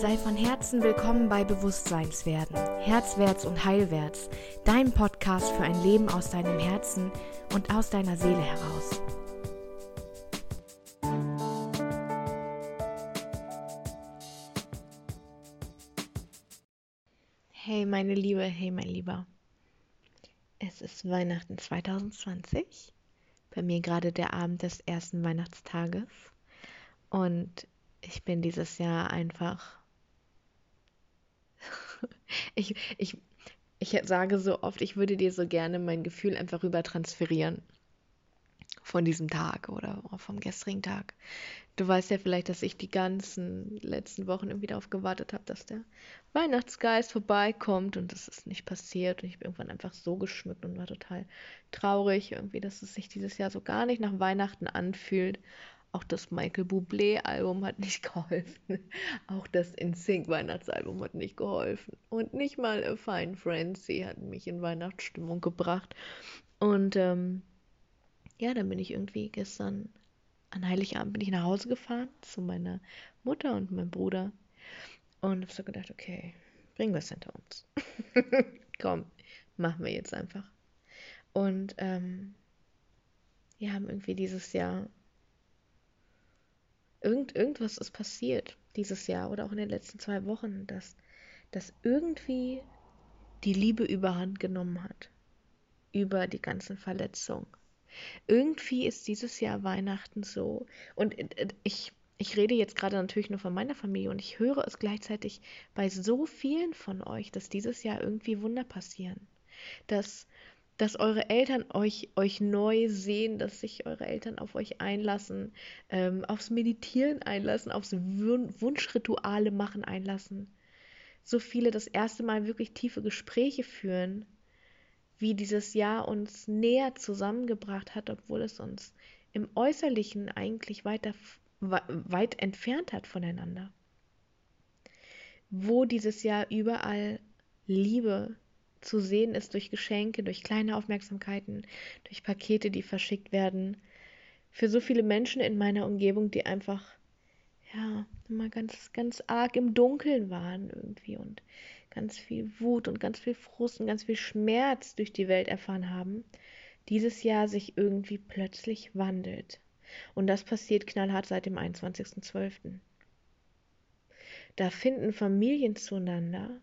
Sei von Herzen willkommen bei Bewusstseinswerden, Herzwärts und Heilwärts, dein Podcast für ein Leben aus deinem Herzen und aus deiner Seele heraus. Hey meine Liebe, hey mein Lieber. Es ist Weihnachten 2020. Bei mir gerade der Abend des ersten Weihnachtstages. Und ich bin dieses Jahr einfach ich, ich, ich sage so oft, ich würde dir so gerne mein Gefühl einfach rüber transferieren von diesem Tag oder vom gestrigen Tag. Du weißt ja vielleicht, dass ich die ganzen letzten Wochen irgendwie darauf gewartet habe, dass der Weihnachtsgeist vorbeikommt und das ist nicht passiert und ich bin irgendwann einfach so geschmückt und war total traurig irgendwie, dass es sich dieses Jahr so gar nicht nach Weihnachten anfühlt auch das Michael Bublé-Album hat nicht geholfen. Auch das InSync-Weihnachtsalbum hat nicht geholfen. Und nicht mal A Fine Frenzy hat mich in Weihnachtsstimmung gebracht. Und ähm, ja, dann bin ich irgendwie gestern an Heiligabend bin ich nach Hause gefahren zu meiner Mutter und meinem Bruder und habe so gedacht, okay, bringen wir es hinter uns. Komm, machen wir jetzt einfach. Und ähm, wir haben irgendwie dieses Jahr irgend, irgendwas ist passiert dieses Jahr oder auch in den letzten zwei Wochen, dass, dass irgendwie die Liebe überhand genommen hat über die ganzen Verletzungen. Irgendwie ist dieses Jahr Weihnachten so und äh, ich ich rede jetzt gerade natürlich nur von meiner Familie und ich höre es gleichzeitig bei so vielen von euch, dass dieses Jahr irgendwie Wunder passieren. Dass dass eure Eltern euch, euch neu sehen, dass sich eure Eltern auf euch einlassen, ähm, aufs Meditieren einlassen, aufs Wunschrituale machen einlassen. So viele das erste Mal wirklich tiefe Gespräche führen, wie dieses Jahr uns näher zusammengebracht hat, obwohl es uns im Äußerlichen eigentlich weiter, weit entfernt hat voneinander. Wo dieses Jahr überall Liebe, zu sehen ist durch Geschenke, durch kleine Aufmerksamkeiten, durch Pakete, die verschickt werden. Für so viele Menschen in meiner Umgebung, die einfach, ja, immer ganz, ganz arg im Dunkeln waren irgendwie und ganz viel Wut und ganz viel Frust und ganz viel Schmerz durch die Welt erfahren haben, dieses Jahr sich irgendwie plötzlich wandelt. Und das passiert knallhart seit dem 21.12. Da finden Familien zueinander,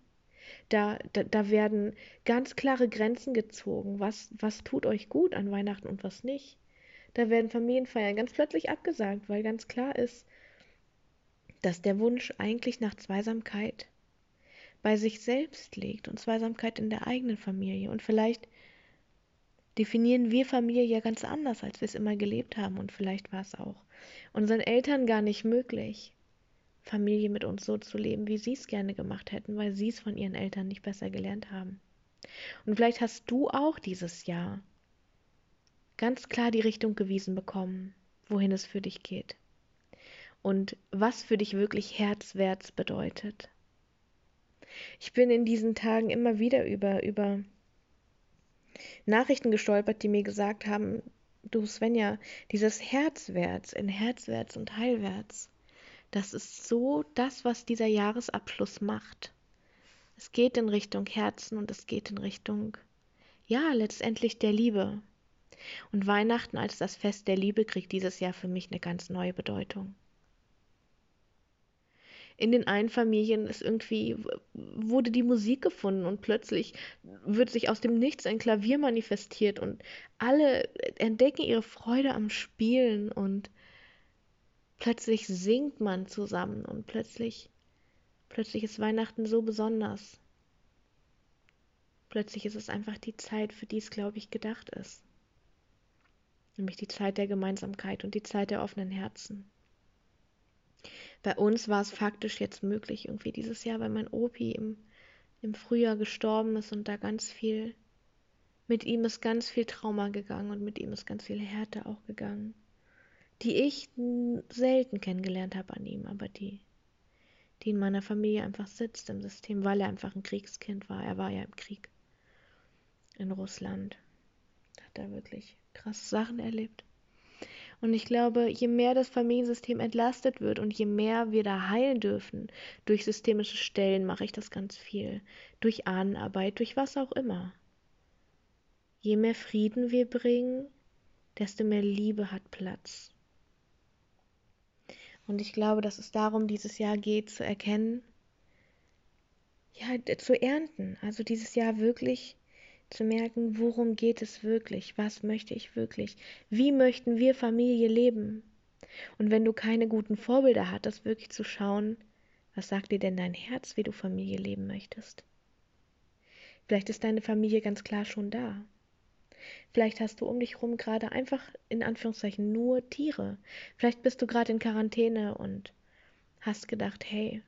da, da, da werden ganz klare Grenzen gezogen. Was, was tut euch gut an Weihnachten und was nicht? Da werden Familienfeiern ganz plötzlich abgesagt, weil ganz klar ist, dass der Wunsch eigentlich nach Zweisamkeit bei sich selbst liegt und Zweisamkeit in der eigenen Familie. Und vielleicht definieren wir Familie ja ganz anders, als wir es immer gelebt haben. Und vielleicht war es auch unseren Eltern gar nicht möglich. Familie mit uns so zu leben, wie sie es gerne gemacht hätten, weil sie es von ihren Eltern nicht besser gelernt haben. Und vielleicht hast du auch dieses Jahr ganz klar die Richtung gewiesen bekommen, wohin es für dich geht und was für dich wirklich herzwärts bedeutet. Ich bin in diesen Tagen immer wieder über, über Nachrichten gestolpert, die mir gesagt haben, du Svenja, dieses Herzwärts in Herzwärts und Heilwärts, das ist so das, was dieser Jahresabschluss macht. Es geht in Richtung Herzen und es geht in Richtung, ja, letztendlich der Liebe. Und Weihnachten als das Fest der Liebe kriegt dieses Jahr für mich eine ganz neue Bedeutung. In den einen Familien ist irgendwie, wurde die Musik gefunden und plötzlich wird sich aus dem Nichts ein Klavier manifestiert und alle entdecken ihre Freude am Spielen und plötzlich singt man zusammen und plötzlich, plötzlich ist Weihnachten so besonders. Plötzlich ist es einfach die Zeit, für die es, glaube ich, gedacht ist. Nämlich die Zeit der Gemeinsamkeit und die Zeit der offenen Herzen. Bei uns war es faktisch jetzt möglich, irgendwie dieses Jahr, weil mein Opi im, im Frühjahr gestorben ist und da ganz viel, mit ihm ist ganz viel Trauma gegangen und mit ihm ist ganz viel Härte auch gegangen die ich selten kennengelernt habe an ihm, aber die, die in meiner Familie einfach sitzt im System, weil er einfach ein Kriegskind war. Er war ja im Krieg in Russland. Hat er wirklich krasse Sachen erlebt. Und ich glaube, je mehr das Familiensystem entlastet wird und je mehr wir da heilen dürfen, durch systemische Stellen mache ich das ganz viel, durch Ahnenarbeit, durch was auch immer. Je mehr Frieden wir bringen, desto mehr Liebe hat Platz. Und ich glaube, dass es darum dieses Jahr geht, zu erkennen, ja, zu ernten. Also dieses Jahr wirklich zu merken, worum geht es wirklich? Was möchte ich wirklich? Wie möchten wir Familie leben? Und wenn du keine guten Vorbilder hattest, wirklich zu schauen, was sagt dir denn dein Herz, wie du Familie leben möchtest? Vielleicht ist deine Familie ganz klar schon da. Vielleicht hast du um dich herum gerade einfach in Anführungszeichen nur Tiere. Vielleicht bist du gerade in Quarantäne und hast gedacht, hey,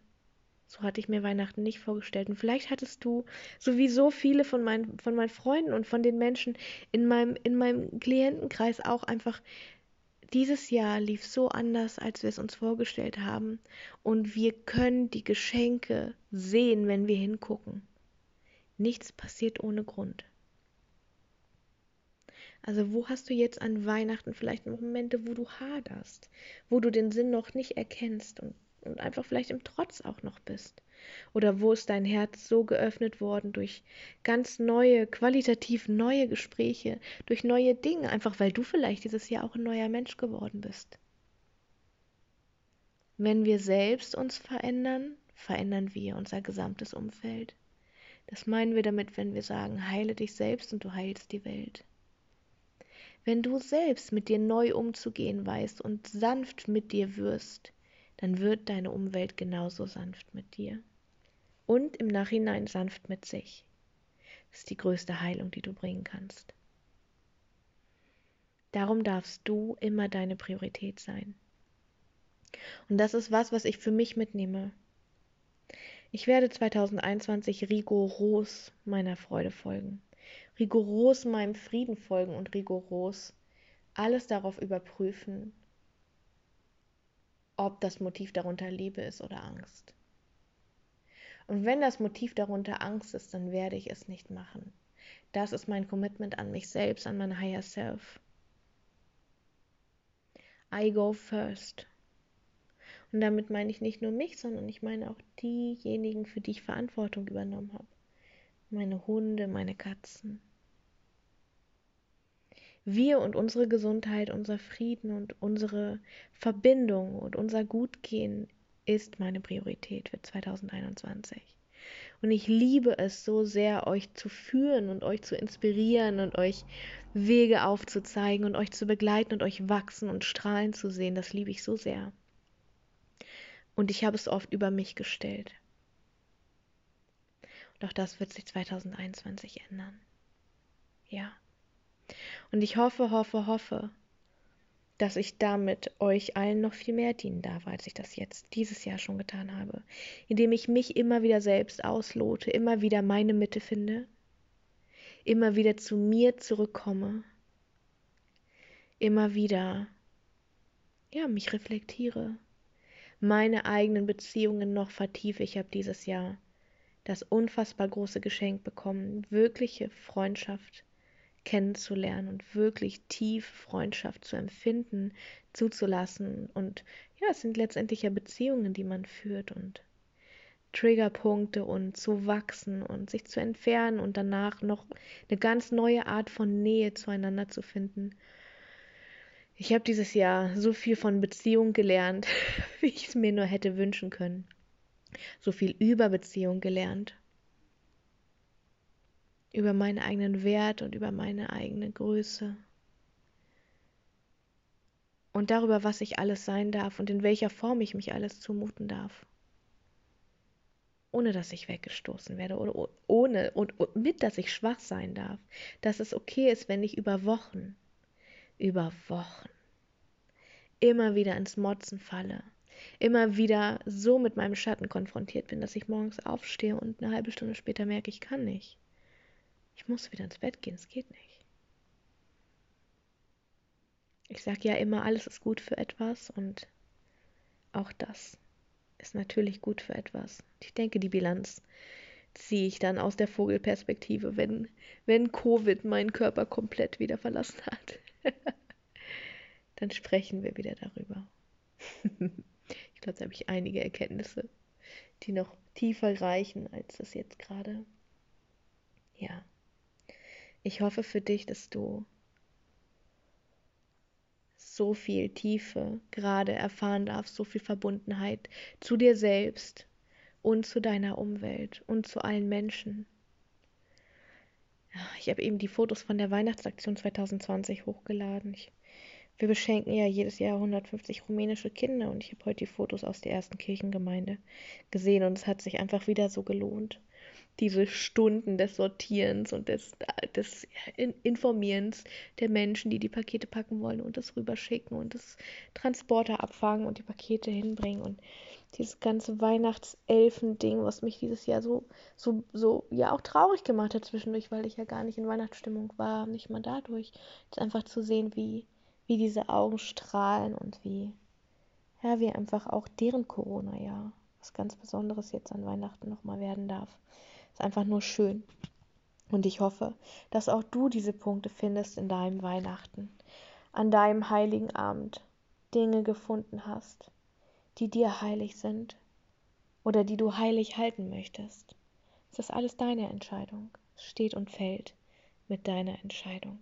so hatte ich mir Weihnachten nicht vorgestellt. Und vielleicht hattest du, so wie so viele von meinen, von meinen Freunden und von den Menschen in meinem, in meinem Klientenkreis auch einfach, dieses Jahr lief so anders, als wir es uns vorgestellt haben. Und wir können die Geschenke sehen, wenn wir hingucken. Nichts passiert ohne Grund. Also wo hast du jetzt an Weihnachten vielleicht Momente, wo du haderst, wo du den Sinn noch nicht erkennst und und einfach vielleicht im Trotz auch noch bist. Oder wo ist dein Herz so geöffnet worden durch ganz neue, qualitativ neue Gespräche, durch neue Dinge, einfach weil du vielleicht dieses Jahr auch ein neuer Mensch geworden bist. Wenn wir selbst uns verändern, verändern wir unser gesamtes Umfeld. Das meinen wir damit, wenn wir sagen, heile dich selbst und du heilst die Welt. Wenn du selbst mit dir neu umzugehen weißt und sanft mit dir wirst, dann wird deine Umwelt genauso sanft mit dir und im Nachhinein sanft mit sich. Das ist die größte Heilung, die du bringen kannst. Darum darfst du immer deine Priorität sein. Und das ist was, was ich für mich mitnehme. Ich werde 2021 rigoros meiner Freude folgen, rigoros meinem Frieden folgen und rigoros alles darauf überprüfen, ob das Motiv darunter Liebe ist oder Angst. Und wenn das Motiv darunter Angst ist, dann werde ich es nicht machen. Das ist mein Commitment an mich selbst, an mein Higher Self. I go first. Und damit meine ich nicht nur mich, sondern ich meine auch diejenigen, für die ich Verantwortung übernommen habe. Meine Hunde, meine Katzen wir und unsere Gesundheit, unser Frieden und unsere Verbindung und unser Gutgehen ist meine Priorität für 2021. Und ich liebe es so sehr, euch zu führen und euch zu inspirieren und euch Wege aufzuzeigen und euch zu begleiten und euch wachsen und strahlen zu sehen. Das liebe ich so sehr. Und ich habe es oft über mich gestellt. Auch das wird sich 2021 ändern. Ja. Und ich hoffe, hoffe, hoffe, dass ich damit euch allen noch viel mehr dienen darf, als ich das jetzt dieses Jahr schon getan habe, indem ich mich immer wieder selbst auslote, immer wieder meine Mitte finde, immer wieder zu mir zurückkomme, immer wieder ja, mich reflektiere, meine eigenen Beziehungen noch vertiefe. Ich habe dieses Jahr das unfassbar große Geschenk bekommen, wirkliche Freundschaft kennenzulernen und wirklich tief Freundschaft zu empfinden, zuzulassen. Und ja, es sind letztendlich ja Beziehungen, die man führt und Triggerpunkte und zu wachsen und sich zu entfernen und danach noch eine ganz neue Art von Nähe zueinander zu finden. Ich habe dieses Jahr so viel von Beziehung gelernt, wie ich es mir nur hätte wünschen können. So viel über Beziehung gelernt über meinen eigenen Wert und über meine eigene Größe. Und darüber, was ich alles sein darf und in welcher Form ich mich alles zumuten darf. Ohne dass ich weggestoßen werde oder ohne und, mit, dass ich schwach sein darf. Dass es okay ist, wenn ich über Wochen, über Wochen immer wieder ins Motzen falle, immer wieder so mit meinem Schatten konfrontiert bin, dass ich morgens aufstehe und eine halbe Stunde später merke, ich kann nicht. Ich muss wieder ins Bett gehen, es geht nicht. Ich sage ja immer, alles ist gut für etwas und auch das ist natürlich gut für etwas. Ich denke, die Bilanz ziehe ich dann aus der Vogelperspektive, wenn, wenn Covid meinen Körper komplett wieder verlassen hat. dann sprechen wir wieder darüber. da habe ich einige Erkenntnisse, die noch tiefer reichen als das jetzt gerade. Ja. Ich hoffe für dich, dass du so viel Tiefe gerade erfahren darfst, so viel Verbundenheit zu dir selbst und zu deiner Umwelt und zu allen Menschen. Ich habe eben die Fotos von der Weihnachtsaktion 2020 hochgeladen. Ich, wir beschenken ja jedes Jahr 150 rumänische Kinder und ich habe heute die Fotos aus der ersten Kirchengemeinde gesehen und es hat sich einfach wieder so gelohnt. Diese Stunden des Sortierens und des, des Informierens der Menschen, die die Pakete packen wollen und das rüberschicken und das Transporter abfangen und die Pakete hinbringen und dieses ganze Weihnachtselfen-Ding, was mich dieses Jahr so, so, so, ja auch traurig gemacht hat zwischendurch, weil ich ja gar nicht in Weihnachtsstimmung war, nicht mal dadurch. Jetzt einfach zu sehen, wie, wie diese Augen strahlen und wie, ja, wie einfach auch deren Corona-Jahr was ganz Besonderes jetzt an Weihnachten nochmal werden darf. Ist einfach nur schön. Und ich hoffe, dass auch du diese Punkte findest in deinem Weihnachten, an deinem heiligen Abend, Dinge gefunden hast, die dir heilig sind oder die du heilig halten möchtest. Es ist alles deine Entscheidung. Es steht und fällt mit deiner Entscheidung.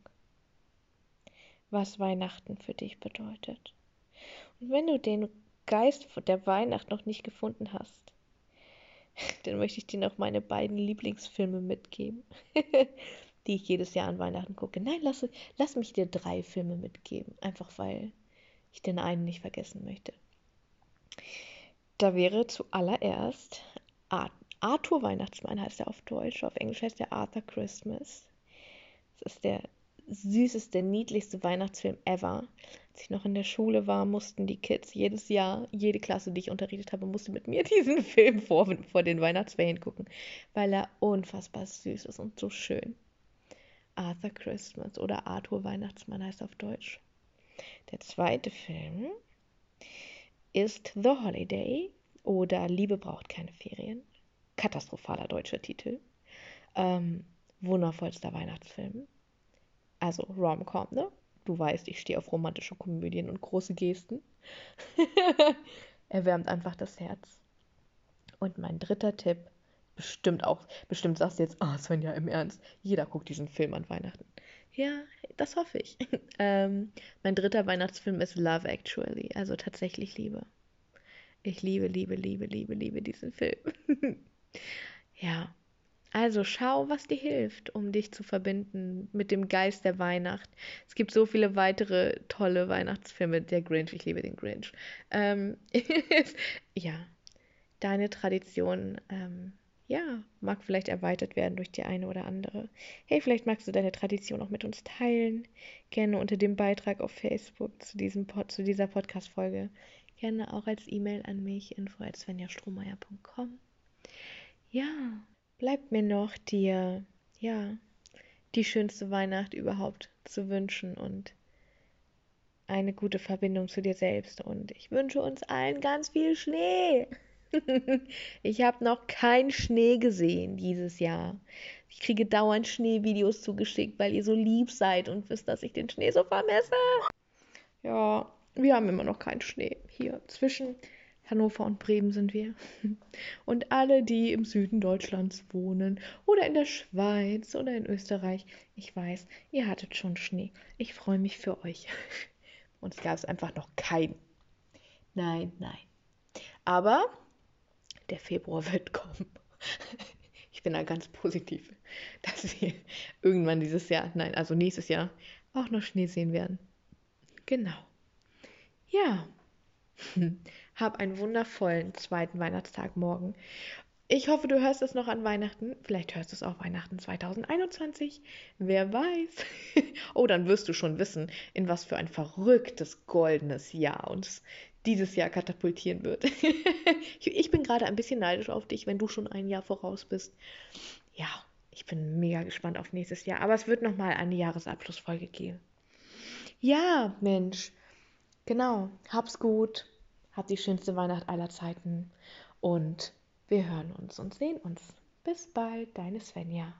Was Weihnachten für dich bedeutet. Und wenn du den Geist der Weihnacht noch nicht gefunden hast, dann möchte ich dir noch meine beiden Lieblingsfilme mitgeben, die ich jedes Jahr an Weihnachten gucke. Nein, lass, lass mich dir drei Filme mitgeben, einfach weil ich den einen nicht vergessen möchte. Da wäre zuallererst Arthur Weihnachtsmann heißt er auf Deutsch, auf Englisch heißt er Arthur Christmas. Das ist der süßeste, niedlichste Weihnachtsfilm ever. Als ich noch in der Schule war, mussten die Kids jedes Jahr, jede Klasse, die ich unterrichtet habe, musste mit mir diesen Film vor, vor den Weihnachtsferien gucken, weil er unfassbar süß ist und so schön. Arthur Christmas oder Arthur Weihnachtsmann heißt auf Deutsch. Der zweite Film ist The Holiday oder Liebe braucht keine Ferien. Katastrophaler deutscher Titel. Ähm, wundervollster Weihnachtsfilm. Also Rom-Com, ne? Du weißt, ich stehe auf romantische Komödien und große Gesten. Erwärmt einfach das Herz. Und mein dritter Tipp, bestimmt auch, bestimmt sagst du jetzt, ah, oh, Svenja, im Ernst, jeder guckt diesen Film an Weihnachten. Ja, das hoffe ich. ähm, mein dritter Weihnachtsfilm ist Love Actually, also tatsächlich Liebe. Ich liebe, liebe, liebe, liebe, liebe diesen Film. ja, also schau, was dir hilft, um dich zu verbinden mit dem Geist der Weihnacht. Es gibt so viele weitere tolle Weihnachtsfilme. Der Grinch, ich liebe den Grinch. Ähm, ja, deine Tradition ähm, ja, mag vielleicht erweitert werden durch die eine oder andere. Hey, vielleicht magst du deine Tradition auch mit uns teilen. Gerne unter dem Beitrag auf Facebook zu, diesem Pod, zu dieser Podcast-Folge. Gerne auch als E-Mail an mich, info.svenjastrohmeier.com. Ja, bleibt mir noch dir, ja, die schönste Weihnacht überhaupt zu wünschen und eine gute Verbindung zu dir selbst. Und ich wünsche uns allen ganz viel Schnee. ich habe noch keinen Schnee gesehen dieses Jahr. Ich kriege dauernd Schneevideos zugeschickt, weil ihr so lieb seid und wisst, dass ich den Schnee so vermisse. Ja, wir haben immer noch keinen Schnee. Hier zwischen Hannover und Bremen sind wir. Und alle, die im Süden Deutschlands wohnen oder in der Schweiz oder in Österreich, ich weiß, ihr hattet schon Schnee. Ich freue mich für euch. Uns gab es einfach noch keinen. Nein, nein. Aber der Februar wird kommen. Ich bin da ganz positiv, dass wir irgendwann dieses Jahr, nein, also nächstes Jahr, auch noch Schnee sehen werden. Genau. Ja. Hab einen wundervollen zweiten Weihnachtstag morgen. Ich hoffe, du hörst es noch an Weihnachten. Vielleicht hörst du es auch Weihnachten 2021. Wer weiß. oh, dann wirst du schon wissen, in was für ein verrücktes goldenes Jahr uns dieses Jahr katapultieren wird. ich bin gerade ein bisschen neidisch auf dich, wenn du schon ein Jahr voraus bist. Ja, ich bin mega gespannt auf nächstes Jahr. Aber es wird nochmal eine Jahresabschlussfolge geben. Ja, Mensch. Genau. Hab's gut. Hab die schönste Weihnacht aller Zeiten. Und wir hören uns und sehen uns. Bis bald, deine Svenja.